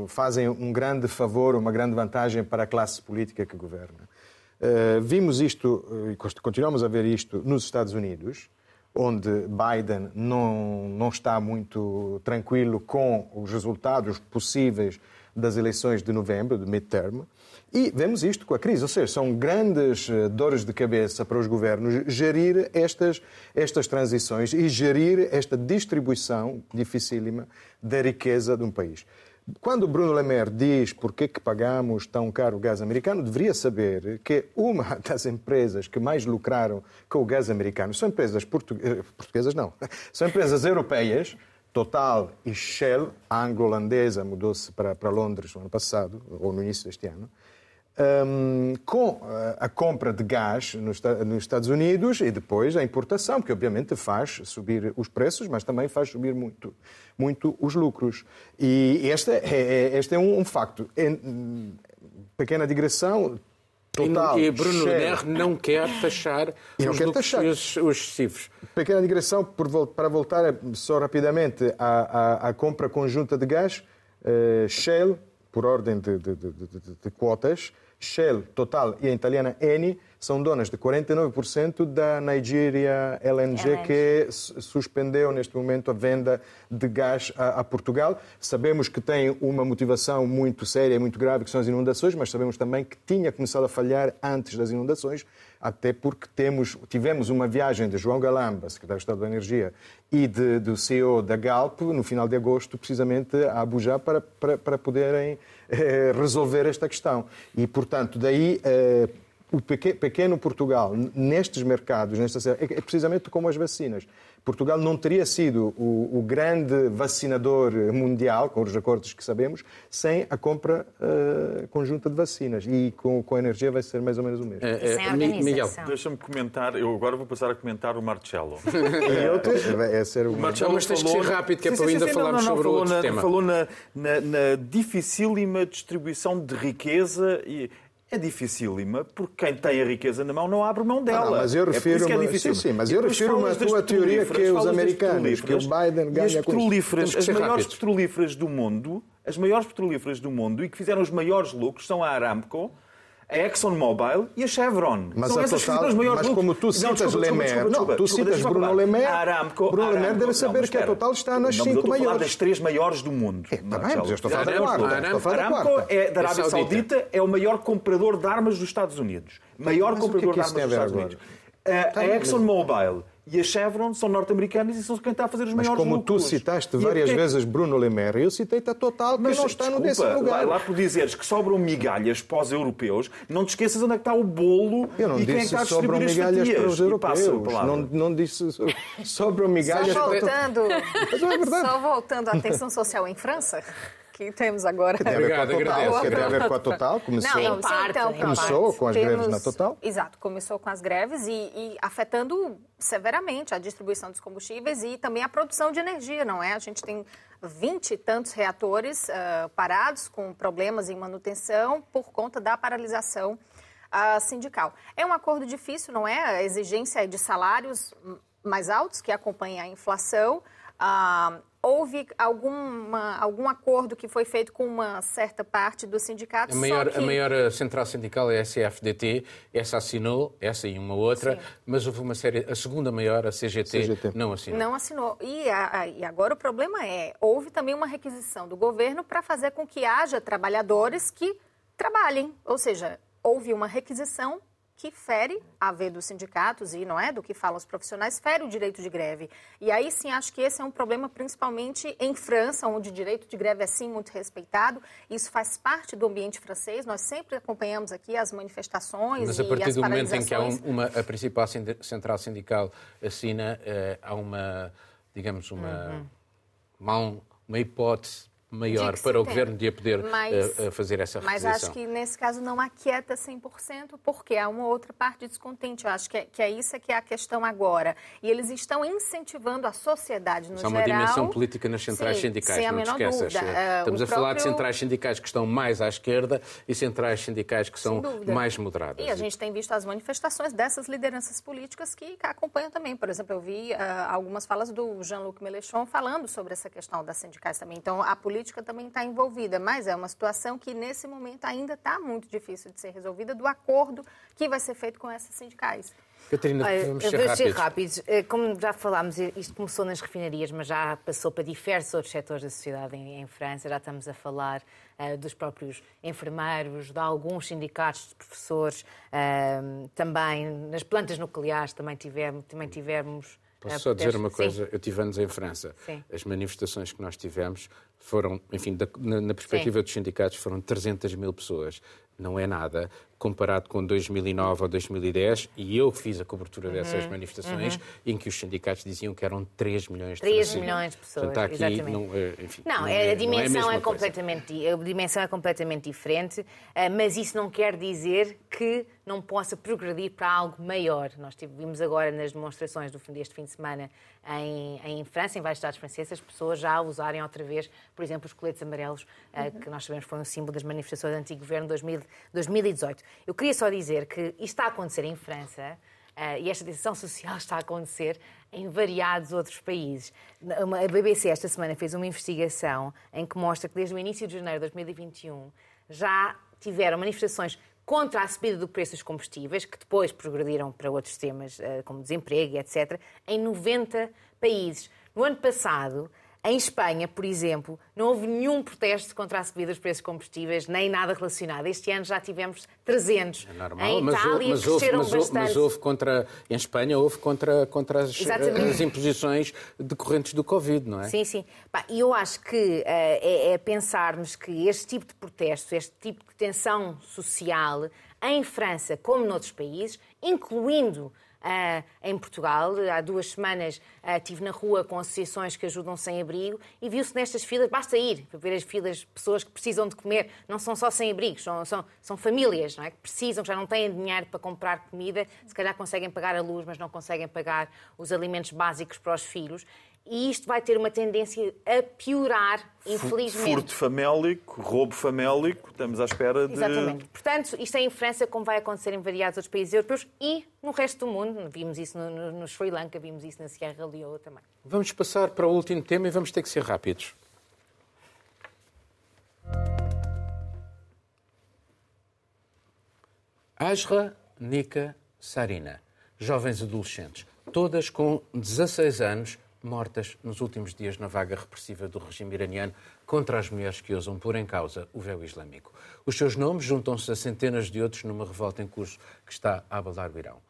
fazem um grande favor, uma grande vantagem para a classe política que governa. vimos isto, e continuamos a ver isto, nos Estados Unidos, onde Biden não, não está muito tranquilo com os resultados possíveis das eleições de novembro, de midterm. E vemos isto com a crise, ou seja, são grandes eh, dores de cabeça para os governos gerir estas, estas transições e gerir esta distribuição dificílima da riqueza de um país. Quando Bruno Le Maire diz por que, pagamos tão caro o gás americano, deveria saber que uma <laughs> das empresas que mais lucraram com o gás americano são empresas portu... Eh, portuguesas, não, <laughs> são empresas europeias, Total e Shell, a anglo-holandesa mudou-se para, para Londres no ano passado, ou no início deste ano, um, com eh, a compra de gás nos, nos, Estados Unidos e depois a importação, que obviamente faz subir os preços, mas também faz subir muito, muito os lucros. E este é, é este é um, um facto. Em, pequena digressão, Total, e Bruno Lerner não quer taxar os quer taxar. Os, os cifres. Pequena digressão, por, para voltar só rapidamente à, à, à compra conjunta de gás, uh, Shell, por ordem de, de, de, de quotas, Shell, Total e a italiana Eni são donas de 49% da Nigeria LNG, que suspendeu neste momento a venda de gás a, a, Portugal. Sabemos que tem uma motivação muito séria e muito grave, que são as inundações, mas sabemos também que tinha começado a falhar antes das inundações, até porque temos, tivemos uma viagem de João Galamba, secretário de Estado da Energia, e de, do CEO da Galp, no final de agosto, precisamente a Abuja, para, para, para poderem eh, resolver esta questão. E, portanto, daí eh, o pequeno Portugal, nestes mercados, nesta, é, é precisamente como as vacinas. Portugal não teria sido o, o, grande vacinador mundial, com os acordos que sabemos, sem a compra uh, conjunta de vacinas. E com, com, a energia vai ser mais ou menos o mesmo. É, é, Miguel, deixa-me comentar, eu agora vou passar a comentar o Marcelo. <laughs> é, é ser o Marcelo, mas tens que ser rápido, que é para ainda falarmos sobre o outro na, tema. Falou na, na, na dificílima distribuição de riqueza e é dificílima porque quem tem a riqueza na mão não abre mão dela. Ah, não, mas eu refiro é é sim, sim, mas eu refiro uma tua teoria que é os americanos, que o Biden ganha as petrolíferas, as maiores petrolíferas do mundo, as maiores petrolíferas do mundo e que fizeram os maiores lucros são a Aramco, a ExxonMobil e a Chevron. Mas, São a total, as maiores mas como tu citas Lemer, tu citas Bruno Lemer, Aramco, Bruno Lemer deve saber que a Total está nas não, cinco maiores. das três maiores do mundo. É, tá bem, mas eu estou a falar da quarta. Aramco é, da Arábia Saudita é o maior comprador de armas dos Estados Unidos. Maior comprador de armas dos Estados Unidos. A ExxonMobil e a Chevron são norte-americanas e são quem está a fazer os Mas maiores como lucros. tu citaste várias até- vezes Bruno Lemer, eu citei-te a Total, que Mas não está no desculpa, décimo lugar. Lá, lá por dizeres que sobram migalhas para os europeus, não te esqueças onde é que está o bolo Eu não e quem é que disse está a sobram distribuir as migalhas para os E passa a europeus. palavra. Não, não disse so- sobram migalhas Só para voltando, Mas não é verdade. só voltando à tensão social em França, que temos agora. Que tem a ver com a Total. agradeço. Que tem a ver com a Total. Começou. Não, sim, parte, então, pronto. Começou com as greves na Total? Exato, começou com as greves e, e afetando severamente a distribuição dos combustíveis e também a produção de energia, não é? A gente tem vinte e tantos reatores ah, parados com problemas em manutenção por conta da paralisação ah, sindical. É um acordo difícil, não é? A exigência é de salários mais altos que acompanhem a inflação. Ah, houve alguma, algum acordo que foi feito com uma certa parte dos sindicatos. A só maior, que... a maior eh, central sindical é a CFDT, essa assinou, essa e uma outra, Sim. mas houve uma série, a segunda maior, a CGT, CGT. não assinou. Não assinou. E, a- a- e agora o problema é, houve também uma requisição do governo para fazer com que haja trabalhadores que trabalhem. Ou seja, houve uma requisição que fere a ver dos sindicatos e não é do que falam os profissionais, fere o direito de greve. E aí sim acho que esse é um problema principalmente em França, onde o direito de greve é sim muito respeitado. Isso faz parte do ambiente francês. Nós sempre acompanhamos aqui as manifestações Mas e a partir do momento em que há um- uma, a principal central sindical assina, eh, há uma, digamos, uma, uma, um- uma hipótese maior para o tem. governo de poder Mas- eh, eh, fazer essa Mas requisição. acho que nesse caso não aquieta 100%, porque há uma outra parte descontente. Eu acho que é, que é isso que é a questão agora. E eles estão incentivando a sociedade no Há geral. uma dimensão política nas centrais Sim, sindicais, sem a não te esqueças. dúvida. Eh, Estamos o a falar de próprio- centrais sindicais que estão mais à esquerda e centrais sindicais que são mais moderadas. E a gente tem visto as manifestações dessas lideranças políticas que acompanham também. Por exemplo, eu vi ah, algumas falas do Jean-Luc Mélenchon falando sobre essa questão das sindicais também. Então, a política também está envolvida, mas é uma situação que, nesse momento, ainda está muito difícil de ser resolvida do acordo que vai ser feito com essas sindicais. Catarina, vamos eu ser vou ser rápidos. rápidos. Eh, Como já falámos, isto começou nas refinarias, mas já passou para diversos outros setores da sociedade em, em França. Já estamos a falar eh, dos próprios enfermeiros, de alguns sindicatos de professores, eh, também nas plantas nucleares também tivemos. Também tivemos eh, Posso só dizer uma Sim. coisa? Eu tive anos em França. Sim. As manifestações que nós tivemos foram, enfim, da- na, na perspectiva dos sindicatos, foram 300 mil pessoas. Não é nada comparado com 2009 ou 2010, e eu fiz a cobertura Uhum, dessas manifestações, em que os sindicatos diziam que eram 3 milhões de 3 franceses. milhões de pessoas, Portanto, aqui, exatamente. não, eh, enfim, Não, não é, é- a dimensão não é a é, mesma coisa. completamente, di- a dimensão é completamente diferente, eh, mas isso não quer dizer que não possa progredir para algo maior. Nós vimos agora nas demonstrações do fim deste fim de semana em, em França, em vários estados franceses, as pessoas já usarem outra vez, por exemplo, os coletes amarelos, eh, que nós sabemos foi um símbolo das manifestações do antigo governo de 2000 2018. Eu queria só dizer que isto está a acontecer em França, Uh, e esta decisão <laughs> social está a acontecer em variados outros países. A BBC esta semana fez uma investigação em que mostra que desde o início de janeiro de 2021 já tiveram manifestações contra a subida do preço dos combustíveis, que depois progrediram para outros temas, uh, como desemprego e etc., em 90 países. No ano passado, em Espanha, por exemplo, não houve nenhum protesto contra a subida dos preços combustíveis, nem nada relacionado. Este ano já tivemos 300. É normal, em mas, Itália mas, houve, mas, bastante. mas houve contra. Em Espanha houve contra, contra as, as imposições decorrentes do Covid, não é? Sim, sim. E eu acho que eh, é, é pensarmos que este tipo de protesto, este tipo de tensão social, em França como noutros países, incluindo em Portugal, há duas semanas ah, estive na rua com associações que ajudam sem abrigo e viu-se nestas filas, basta ir para ver as filas de pessoas que precisam de comer, não são só sem abrigos, são, são, são famílias não é? que precisam, que já não têm dinheiro para comprar comida, se calhar conseguem pagar a luz, mas não conseguem pagar os alimentos básicos para os filhos. E isto vai ter uma tendência a piorar, infelizmente. Furto famélico, roubo famélico, estamos à espera de. Exatamente. Portanto, isto é em França, como vai acontecer em variados outros países europeus e no resto do mundo. Vimos isso no, no, no Sri Lanka, vimos isso na Sierra Leone também. Vamos passar para o último tema e vamos ter que ser rápidos. Asra, Nika, Sarina, jovens adolescentes, todas com 16 anos, mortas nos últimos dias na vaga repressiva do regime iraniano contra as mulheres que ousam pôr em causa o véu islâmico. Os seus nomes juntam-se a centenas de outros numa revolta em curso que está a abalar o Irão.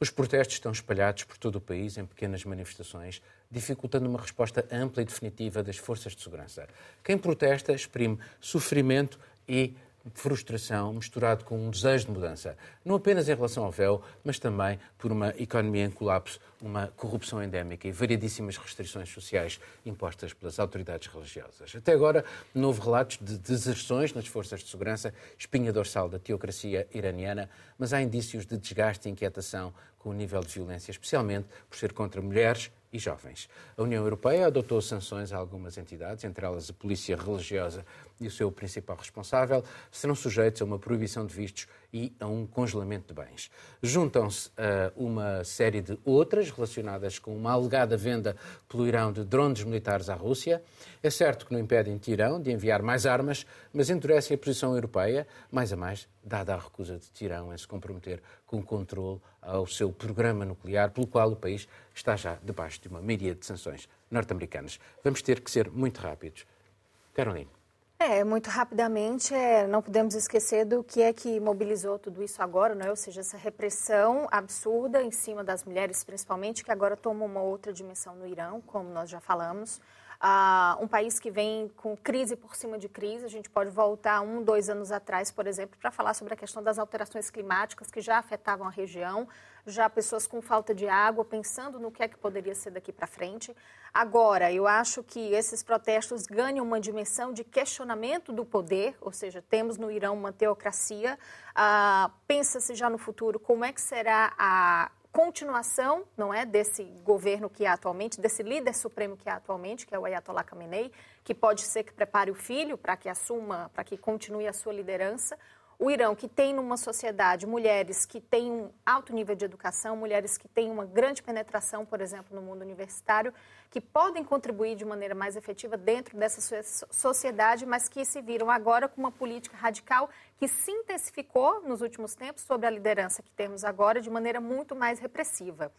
Os protestos estão espalhados por todo o país em pequenas manifestações, dificultando uma resposta ampla e definitiva das forças de segurança. Quem protesta exprime sofrimento e frustração misturado com um desejo de mudança, não apenas em relação ao véu, mas também por uma economia em colapso, uma corrupção endémica e variedíssimas restrições sociais impostas pelas autoridades religiosas. Até agora, não houve relatos de deserções nas forças de segurança, espinha dorsal da teocracia iraniana, mas há indícios de desgaste e inquietação com o nível de violência, especialmente por ser contra mulheres e jovens. A União Europeia adotou sanções a algumas entidades, entre elas a Polícia Religiosa e o seu principal responsável, serão sujeitos a uma proibição de vistos e a um congelamento de bens. Juntam-se a uma série de outras relacionadas com uma alegada venda pelo Irão de drones militares à Rússia. É certo que não impedem Tirão de enviar mais armas, mas endurecem a posição europeia, mais a mais, dada a recusa de Tirão em se comprometer com o controle ao seu programa nuclear, pelo qual o país está já debaixo de uma mídia de sanções norte-americanas. Vamos ter que ser muito rápidos. Caroline. É, muito rapidamente, é, não podemos esquecer do que é que mobilizou tudo isso agora, não é? ou seja, essa repressão absurda em cima das mulheres, principalmente, que agora toma uma outra dimensão no Irão, como nós já falamos. Um país que vem com crise por cima de crise. A gente pode voltar um, dois anos atrás, por exemplo, para falar sobre a questão das alterações climáticas que já afetavam a região, já pessoas com falta de água, pensando no que é que poderia ser daqui para frente. Agora, eu acho que esses protestos ganham uma dimensão de questionamento do poder, ou seja, temos no Irão uma teocracia. Ah, Pensa-se já no futuro como é que será a continuação, não é, desse governo que há atualmente, desse líder supremo que há atualmente, que é o Ayatollah Khamenei, que pode ser que prepare o filho para que assuma, para que continue a sua liderança. O Irão, que tem numa sociedade mulheres que têm um alto nível de educação, mulheres que têm uma grande penetração, por exemplo, no mundo universitário, que podem contribuir de maneira mais efetiva dentro dessa sociedade, mas que se viram agora com uma política radical que se intensificou nos últimos tempos sobre a liderança que temos agora de maneira muito mais repressiva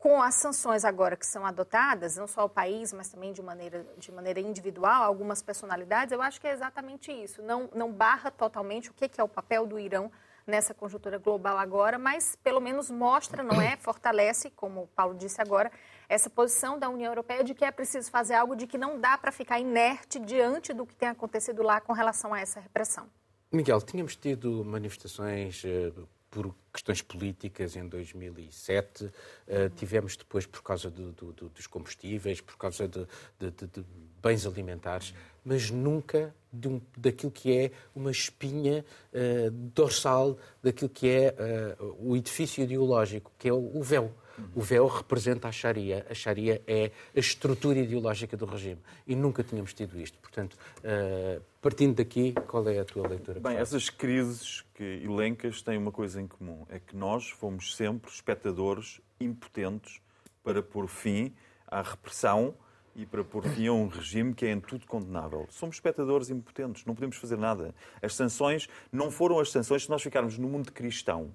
com as sanções agora que são adotadas, não só o país, mas também de maneira, de maneira individual, algumas personalidades, eu acho que é exatamente isso. Não, não barra totalmente o que é o papel do Irão nessa conjuntura global agora, mas pelo menos mostra, não é? Fortalece, como o Paulo disse agora, essa posição da União Europeia de que é preciso fazer algo, de que não dá para ficar inerte diante do que tem acontecido lá com relação a essa repressão. Miguel, tínhamos tido manifestações eh, por questões políticas em 2007, uh, eh, tivemos depois por causa do, do, do, dos combustíveis, por causa de, de, de bens alimentares, mas nunca um, daquilo que é uma espinha uh, dorsal daquilo que é uh, o edifício ideológico, que é o, o véu. O véu representa a Sharia. A Sharia é a estrutura ideológica do regime. E nunca tínhamos tido isto. Portanto, uh, partindo daqui, qual é a tua leitura? Bem, essas crises que elencas têm uma coisa em comum. É que nós fomos sempre espectadores impotentes para pôr fim à repressão e para pôr fim a um regime que é em tudo condenável. Somos espectadores impotentes, não podemos fazer nada. As sanções não foram as sanções se nós ficarmos no mundo cristão,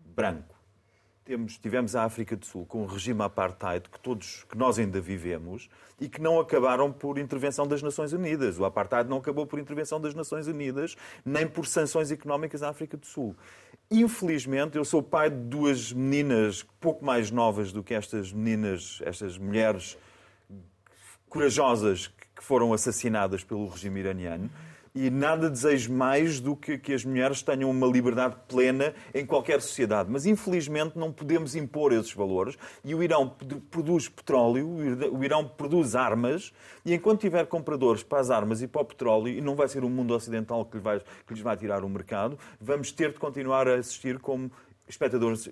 branco temos, tivemos a África do Sul com um regime apartheid que todos, que nós ainda vivemos e que não acabaram por intervenção das Nações Unidas. O apartheid não acabou por intervenção das Nações Unidas, nem por sanções económicas à África do Sul. Infelizmente, eu sou pai de duas meninas pouco mais novas do que estas meninas, estas mulheres corajosas que foram assassinadas pelo regime iraniano e nada desejo mais do que que as mulheres tenham uma liberdade plena em qualquer sociedade. Mas, infelizmente, não podemos impor esses valores. E o Irão produz petróleo, o Irão produz armas, e enquanto tiver compradores para as armas e para o petróleo, e não vai ser o mundo ocidental que lhes vai, que lhes vai tirar o mercado, vamos ter de continuar a assistir como espectadores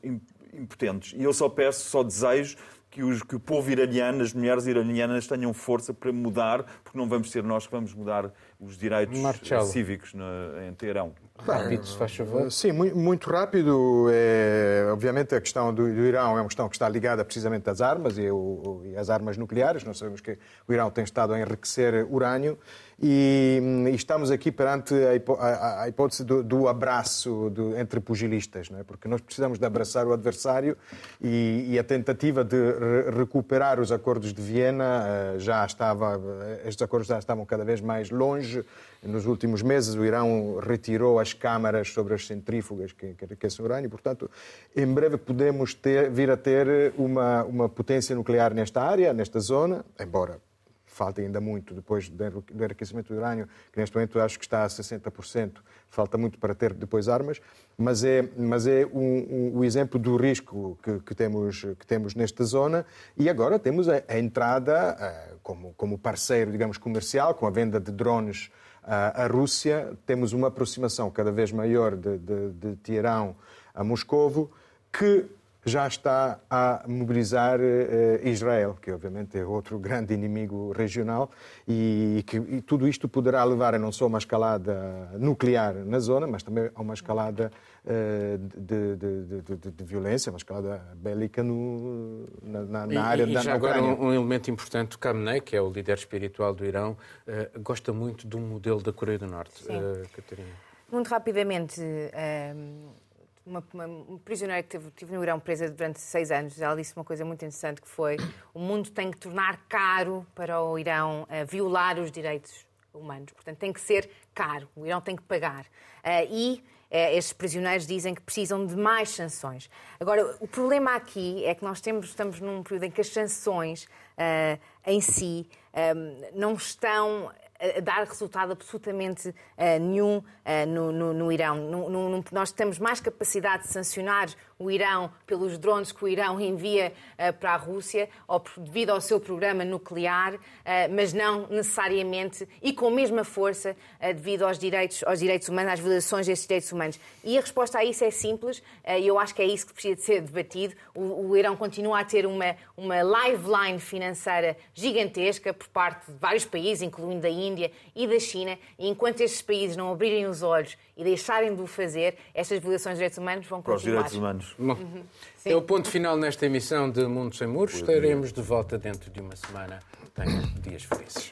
impotentes. E eu só peço, só desejo que, os, que o povo iraniano, as mulheres iranianas tenham força para mudar, porque não vamos ser nós que vamos mudar os direitos Marcelo. cívicos na, em Teherão. Rápido, se faz favor. Sim, muito rápido. É, obviamente a questão do, do, Irão é uma questão que está ligada precisamente às armas e, o, e às armas nucleares. Nós sabemos que o Irão tem estado a enriquecer urânio E, e estamos aqui perante a, a, a hipótese do, do abraço do, entre pugilistas, não é? porque nós precisamos de abraçar o adversário e, e a tentativa de re recuperar os acordos de Viena uh, já estava, estes acordos já estavam cada vez mais longe. Nos últimos meses, o Irão retirou as câmaras sobre as centrífugas que enriquecem urânio, portanto, em breve podemos ter, vir a ter uma, uma potência nuclear nesta área, nesta zona, embora falta ainda muito. Depois do enriquecimento do urânio, que neste momento acho que está a 60%, falta muito para ter depois armas, mas é, mas é um, um, o exemplo do risco que, que, temos, que temos nesta zona. E agora temos a, a entrada uh, como, como parceiro, digamos, comercial, com a venda de drones uh, à Rússia, temos uma aproximação cada vez maior de, de, de Teherão a Moscovo, que já está a mobilizar uh, Israel, que obviamente é outro grande inimigo regional, e, que, e tudo isto poderá levar a não só uma escalada nuclear na zona, mas também a uma escalada uh, de, de, de, de, violência, uma escalada bélica no, na, na, na área e, da e já agora um, um, elemento importante, o Khamenei, que é o líder espiritual do Irão, uh, gosta muito do modelo da Coreia do Norte. Catarina. Muito rapidamente uma, uma, uma prisioneira que teve, no Irão presa durante seis anos, ela disse uma coisa muito interessante que foi o mundo tem que tornar caro para o Irão uh, violar os direitos humanos. Portanto, tem que ser caro. O Irão tem que pagar. Uh, e uh, estes prisioneiros dizem que precisam de mais sanções. Agora, o problema aqui é que nós temos, estamos num período em que as sanções em si um, não estão dar resultado absolutamente uh, nenhum uh, no, no, no, Irão. No, nós temos mais capacidade de sancionar o Irão pelos drones que o Irão envia uh, para a Rússia, ou devido ao seu programa nuclear, uh, mas não necessariamente e com a mesma força uh, devido aos direitos, aos direitos humanos, às violações desses direitos humanos. E a resposta a isso é simples, e eu acho que é isso que precisa de ser debatido. O, o Irão continua a ter uma, uma lifeline financeira gigantesca por parte de vários países, incluindo a Índia e da China, e enquanto estes países não abrirem os olhos e deixarem de o fazer, estas violações de direitos humanos vão continuar. Para os direitos humanos. Bom, uhum. é o ponto final nesta emissão de Mundo Sem Muros. Estaremos de volta dentro de uma semana. Tenham dias felizes.